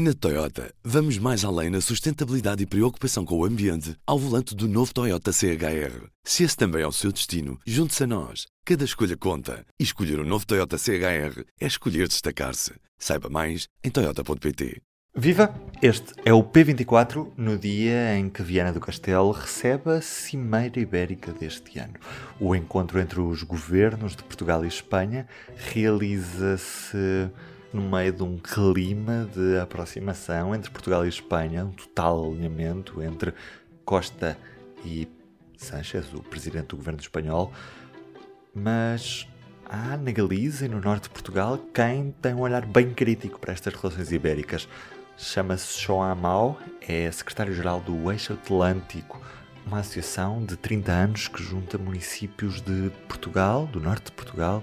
Na Toyota, vamos mais além na sustentabilidade e preocupação com o ambiente ao volante do novo Toyota CHR. Se esse também é o seu destino, junte-se a nós. Cada escolha conta. E escolher o um novo Toyota CHR é escolher destacar-se. Saiba mais em Toyota.pt. Viva! Este é o P24 no dia em que Viana do Castelo recebe a Cimeira Ibérica deste ano. O encontro entre os governos de Portugal e Espanha realiza-se no meio de um clima de aproximação entre Portugal e Espanha, um total alinhamento entre Costa e Sánchez, o presidente do governo espanhol, mas há na Galiza e no norte de Portugal quem tem um olhar bem crítico para estas relações ibéricas. Chama-se João Amau, é secretário-geral do Eixo Atlântico, uma associação de 30 anos que junta municípios de Portugal, do norte de Portugal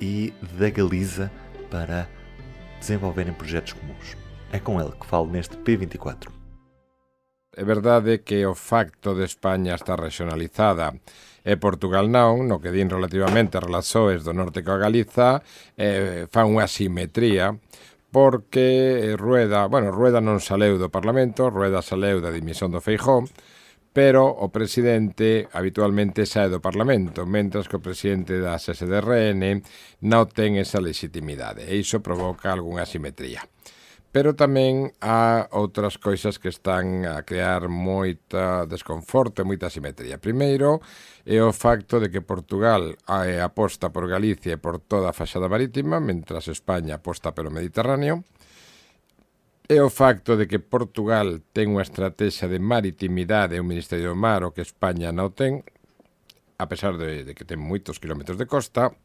e da Galiza para desenvolverem projetos comuns. É com ele que falo neste P24. É verdade que o facto de España está regionalizada e Portugal non, no que din relativamente a relaxoes do norte coa Galiza, eh, fan unha simetría porque eh, Rueda, bueno, Rueda non saleu do Parlamento, Rueda saleu da dimisión do Feijón, pero o presidente habitualmente sae do Parlamento, mentras que o presidente da SSDRN non ten esa legitimidade, e iso provoca algunha asimetría. Pero tamén há outras coisas que están a crear moita desconforto e moita asimetría. Primeiro, é o facto de que Portugal aposta por Galicia e por toda a faxada marítima, mentras España aposta pelo Mediterráneo. É o facto de que Portugal ten unha estrategia de maritimidade e un Ministerio do Mar o que España non ten, a pesar de, de que ten moitos kilómetros de costa,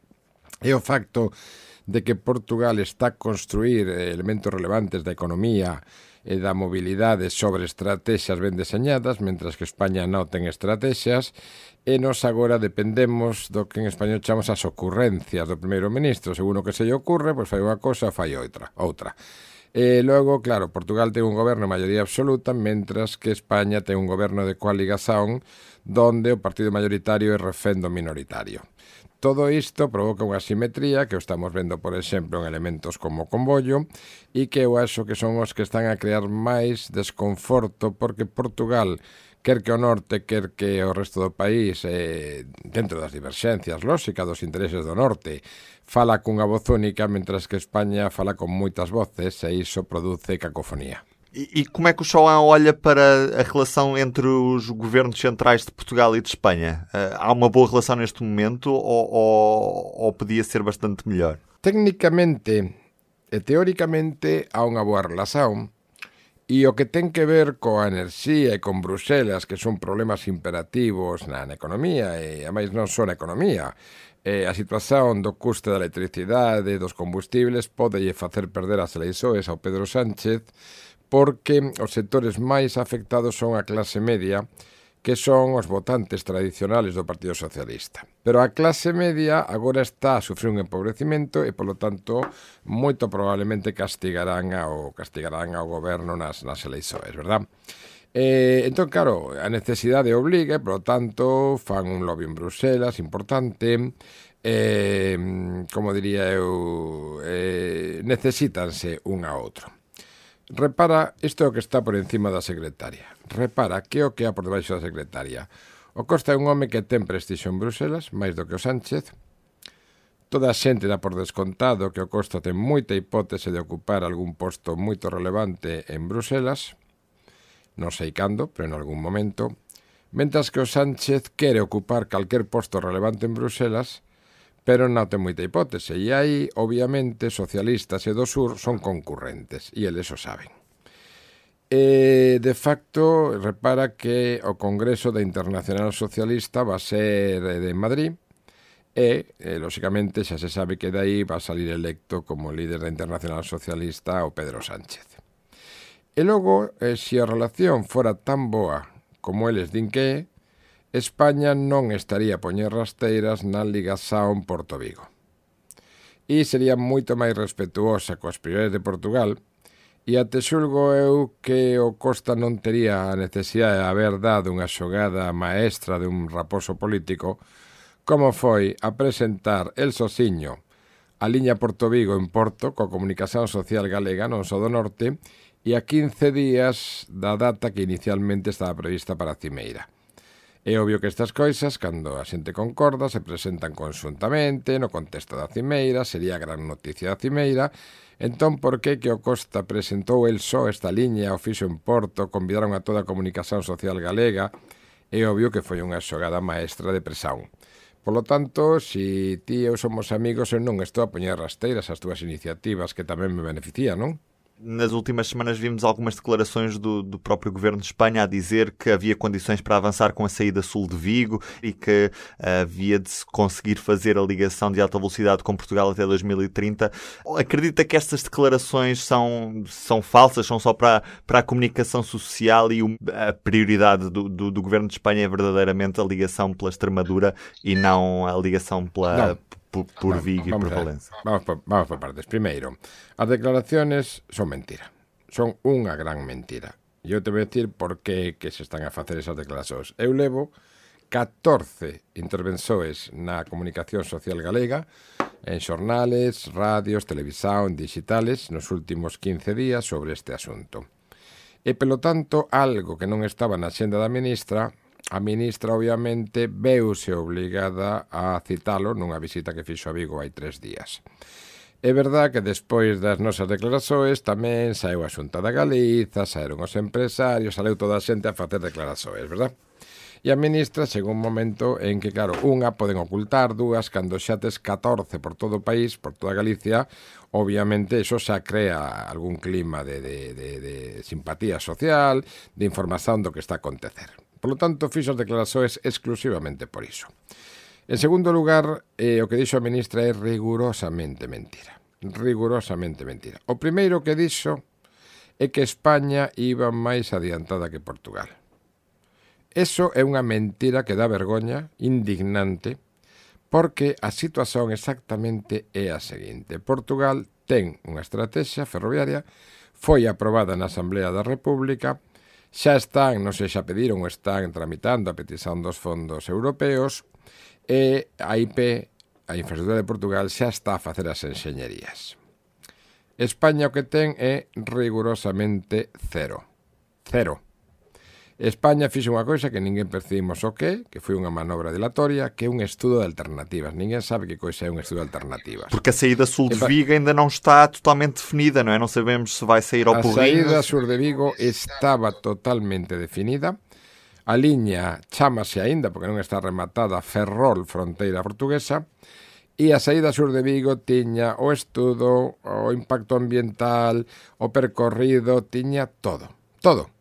é o facto de que Portugal está a construir elementos relevantes da economía e da mobilidade sobre estrategias ben deseñadas, mentras que España non ten estrategias, e nos agora dependemos do que en español chamamos as ocurrencias do primeiro ministro. Según o que se lle ocurre, pois fai unha cosa, fai outra. outra. E logo, claro, Portugal ten un goberno de maioría absoluta, mentras que España ten un goberno de coaligación donde o partido mayoritario é refendo minoritario. Todo isto provoca unha simetría que o estamos vendo, por exemplo, en elementos como o combollo e que eu acho que son os que están a crear máis desconforto porque Portugal quer que o norte, quer que o resto do país, eh, dentro das diverxencias lóxicas dos intereses do norte, fala cunha voz única, mentras que España fala con moitas voces e iso produce cacofonía. E, e como é que o Chauhan olha para a relação entre os governos centrais de Portugal e de Espanha? Uh, há uma boa relação neste momento ou, ou, ou podia ser bastante melhor? Técnicamente e teóricamente há unha boa relación E o que ten que ver coa enerxía e con Bruxelas, que son problemas imperativos na, na economía, e a máis non son economía, e a situación do custe da electricidade e dos combustibles pode facer perder as eleisoes ao Pedro Sánchez porque os sectores máis afectados son a clase media e que son os votantes tradicionales do Partido Socialista. Pero a clase media agora está a sufrir un empobrecimento e, polo tanto, moito probablemente castigarán ao, castigarán ao goberno nas, nas eleições, verdad? Eh, entón, claro, a necesidade obliga e, polo tanto, fan un lobby en Bruselas importante, eh, como diría eu, eh, necesitanse un a outro. Repara, isto é o que está por encima da secretaria. Repara que é o que há por debaixo da secretaria. O Costa é un home que ten prestixo en Bruselas, máis do que o Sánchez. Toda a xente dá por descontado que o Costa ten moita hipótese de ocupar algún posto moito relevante en Bruselas. Non sei cando, pero en algún momento. Mentas que o Sánchez quere ocupar calquer posto relevante en Bruselas, pero non ten moita hipótese e aí, obviamente, socialistas e do sur son concurrentes e eles o saben. E, de facto, repara que o Congreso da Internacional Socialista va a ser de Madrid e, e lóxicamente, xa se sabe que dai va a salir electo como líder da Internacional Socialista o Pedro Sánchez. E logo, eh, se a relación fora tan boa como eles din que é, España non estaría a poñer rasteiras na Liga Saon Porto Vigo. E sería moito máis respetuosa coas prioridades de Portugal e até xulgo eu que o Costa non tería a necesidade de haber dado unha xogada maestra de un raposo político como foi a presentar el sociño a liña Porto Vigo en Porto coa comunicación social galega non só do norte e a 15 días da data que inicialmente estaba prevista para a Cimeira. É obvio que estas coisas, cando a xente concorda, se presentan consuntamente no contexto da Cimeira, sería a gran noticia da Cimeira, Entón, por que que o Costa presentou el só esta liña ao fixo en Porto, convidaron a toda a comunicación social galega, é obvio que foi unha xogada maestra de presión. Polo tanto, se ti e eu somos amigos, eu non estou a poñer rasteiras as túas iniciativas, que tamén me benefician, non? Nas últimas semanas vimos algumas declarações do, do, próprio governo de Espanha a dizer que havia condições para avançar com a saída sul de Vigo e que havia de se conseguir fazer a ligação de alta velocidade com Portugal até 2030. Acredita que estas declarações são, são falsas, são só para, para a comunicação social e a prioridade do, do, do governo de Espanha é verdadeiramente a ligação pela Extremadura e não a ligação pela, não por, por Vigo e por Valencia. Vamos por, vamos por partes. Primeiro, as declaraciones son mentira. Son unha gran mentira. Eu te vou dicir por que, que se están a facer esas declaracións. Eu levo 14 intervenções na comunicación social galega en xornales, radios, televisión, digitales nos últimos 15 días sobre este asunto. E, pelo tanto, algo que non estaba na xenda da ministra a ministra obviamente veuse obligada a citalo nunha visita que fixo a Vigo hai tres días. É verdad que despois das nosas declarazoes tamén saiu a Xunta da Galiza, saíron os empresarios, saiu toda a xente a facer declarazoes, verdad? E a ministra chegou un momento en que, claro, unha poden ocultar, dúas, cando xa tes 14 por todo o país, por toda Galicia, obviamente eso xa crea algún clima de, de, de, de simpatía social, de información do que está a acontecer. Por lo tanto, fixo as declaracións exclusivamente por iso. En segundo lugar, eh, o que dixo a ministra é rigurosamente mentira. Rigurosamente mentira. O primeiro que dixo é que España iba máis adiantada que Portugal. Eso é unha mentira que dá vergoña, indignante, porque a situación exactamente é a seguinte. Portugal ten unha estrategia ferroviaria, foi aprobada na Asamblea da República, Xa están, non sei, xa pediron, están tramitando a petición dos fondos europeos e a IP, a Infraestructura de Portugal, xa está a facer as enxeñerías. España o que ten é rigurosamente cero. Cero. España fixe unha coisa que ninguén percibimos o que, que foi unha manobra dilatoria, que é un estudo de alternativas. Ninguén sabe que coisa é un estudo de alternativas. Porque a saída sul de Vigo ainda non está totalmente definida, non é? Non sabemos se vai sair ao Porriño. A saída sur de Vigo estaba totalmente definida. A liña chamase aínda, porque non está rematada, Ferrol, fronteira portuguesa, e a saída sur de Vigo tiña o estudo, o impacto ambiental, o percorrido, tiña todo. Todo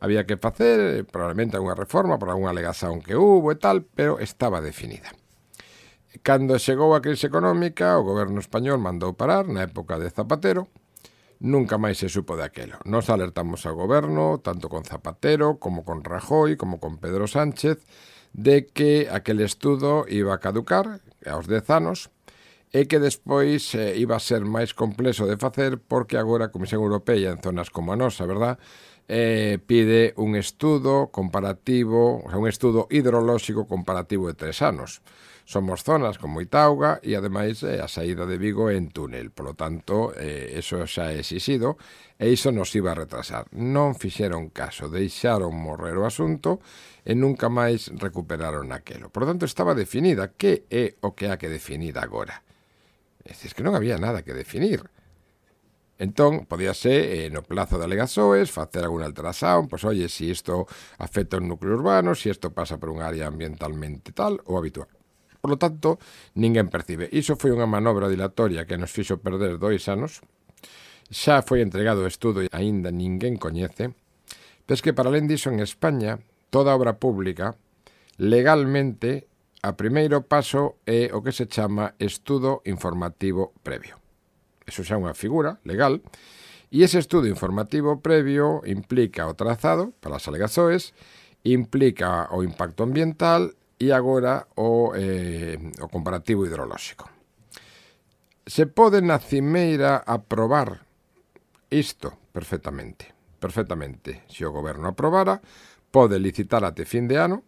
había que facer, eh, probablemente unha reforma por algunha alegación que hubo e tal, pero estaba definida. Cando chegou a crise económica, o goberno español mandou parar na época de Zapatero, nunca máis se supo daquelo. Nos alertamos ao goberno, tanto con Zapatero, como con Rajoy, como con Pedro Sánchez, de que aquel estudo iba a caducar aos 10 anos, e que despois eh, iba a ser máis complexo de facer porque agora a Comisión Europea en zonas como a nosa, verdad, eh, pide un estudo comparativo, o sea, un estudo hidrolóxico comparativo de tres anos. Somos zonas como Itauga e ademais eh, a saída de Vigo en túnel. Polo tanto, eh, eso xa é exixido e iso nos iba a retrasar. Non fixeron caso, deixaron morrer o asunto e nunca máis recuperaron aquelo. Por lo tanto, estaba definida que é o que ha que definir agora. Es que non había nada que definir. Entón, podíase, eh, no plazo de alegasoes, facer alguna alteración, pois, oye, si isto afecta un núcleo urbano, si isto pasa por un área ambientalmente tal ou habitual. Por lo tanto, ninguén percibe. Iso foi unha manobra dilatoria que nos fixo perder dois anos. Xa foi entregado o estudo e aínda ninguén coñece. Pes que, para além diso, en España, toda obra pública, legalmente, a primeiro paso é o que se chama estudo informativo previo eso xa é unha figura legal, e ese estudo informativo previo implica o trazado para as alegazoes, implica o impacto ambiental e agora o, eh, o comparativo hidrolóxico. Se pode na cimeira aprobar isto perfectamente, perfectamente. Se o goberno aprobara, pode licitar até fin de ano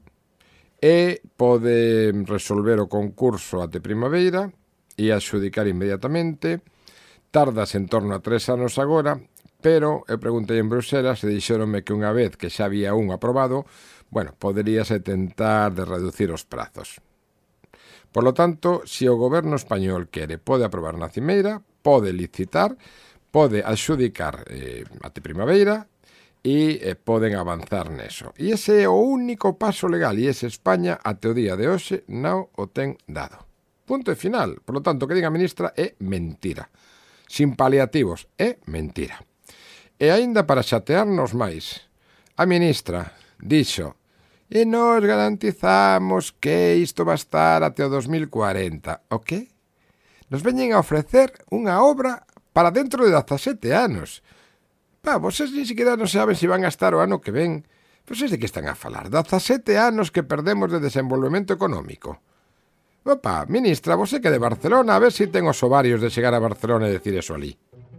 e pode resolver o concurso até primavera e adxudicar inmediatamente Tardas en torno a tres anos agora, pero eu preguntei en Bruselas e dixeronme que unha vez que xa había un aprobado, bueno, poderíase tentar de reducir os prazos. Por lo tanto, se o goberno español quere, pode aprobar na cimeira, pode licitar, pode adxudicar eh, até primavera e eh, poden avanzar neso. E ese é o único paso legal e ese España até o día de hoxe non o ten dado. Punto e final. Por lo tanto, o que diga a ministra é mentira sin paliativos. É mentira. E aínda para chatearnos máis, a ministra dixo e nos garantizamos que isto va estar até o 2040. O que? Nos veñen a ofrecer unha obra para dentro de 17 anos. Pa, vocês ni siquiera non saben se si van a estar o ano que ven. Vocês de que están a falar? 17 anos que perdemos de desenvolvemento económico. Opa, ministra, você que é de Barcelona, a ver se ten os ovarios de chegar a Barcelona e decir eso ali.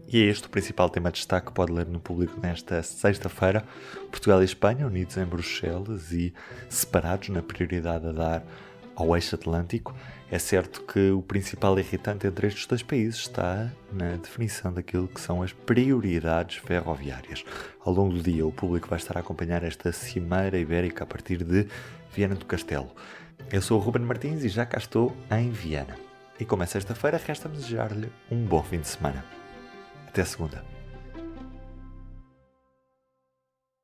E é este o principal tema de destaque que pode ler no público nesta sexta-feira. Portugal e Espanha unidos em Bruxelas e separados na prioridade a dar ao eixo atlântico. É certo que o principal irritante entre estes dois países está na definição daquilo que são as prioridades ferroviárias. Ao longo do dia, o público vai estar a acompanhar esta cimeira ibérica a partir de Viana do Castelo. Eu sou o Ruben Martins e já cá estou em Viana. E como é sexta-feira, resta-me desejar-lhe um bom fim de semana. Até segunda.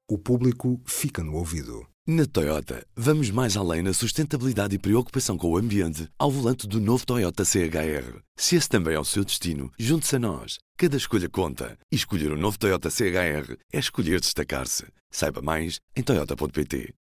O público fica no ouvido. Na Toyota, vamos mais além na sustentabilidade e preocupação com o ambiente ao volante do novo Toyota CHR. Se esse também é o seu destino, junte-se a nós. Cada escolha conta. E escolher o um novo Toyota CHR é escolher destacar-se. Saiba mais em Toyota.pt.